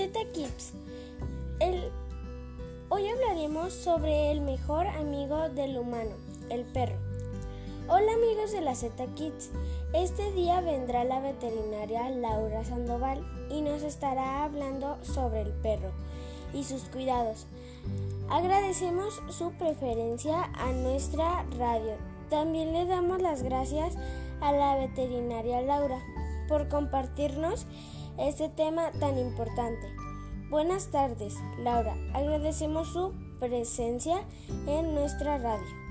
Z Kids. Hoy hablaremos sobre el mejor amigo del humano, el perro. Hola amigos de la Z Kids. Este día vendrá la veterinaria Laura Sandoval y nos estará hablando sobre el perro y sus cuidados. Agradecemos su preferencia a nuestra radio. También le damos las gracias a la veterinaria Laura por compartirnos este tema tan importante. Buenas tardes, Laura. Agradecemos su presencia en nuestra radio.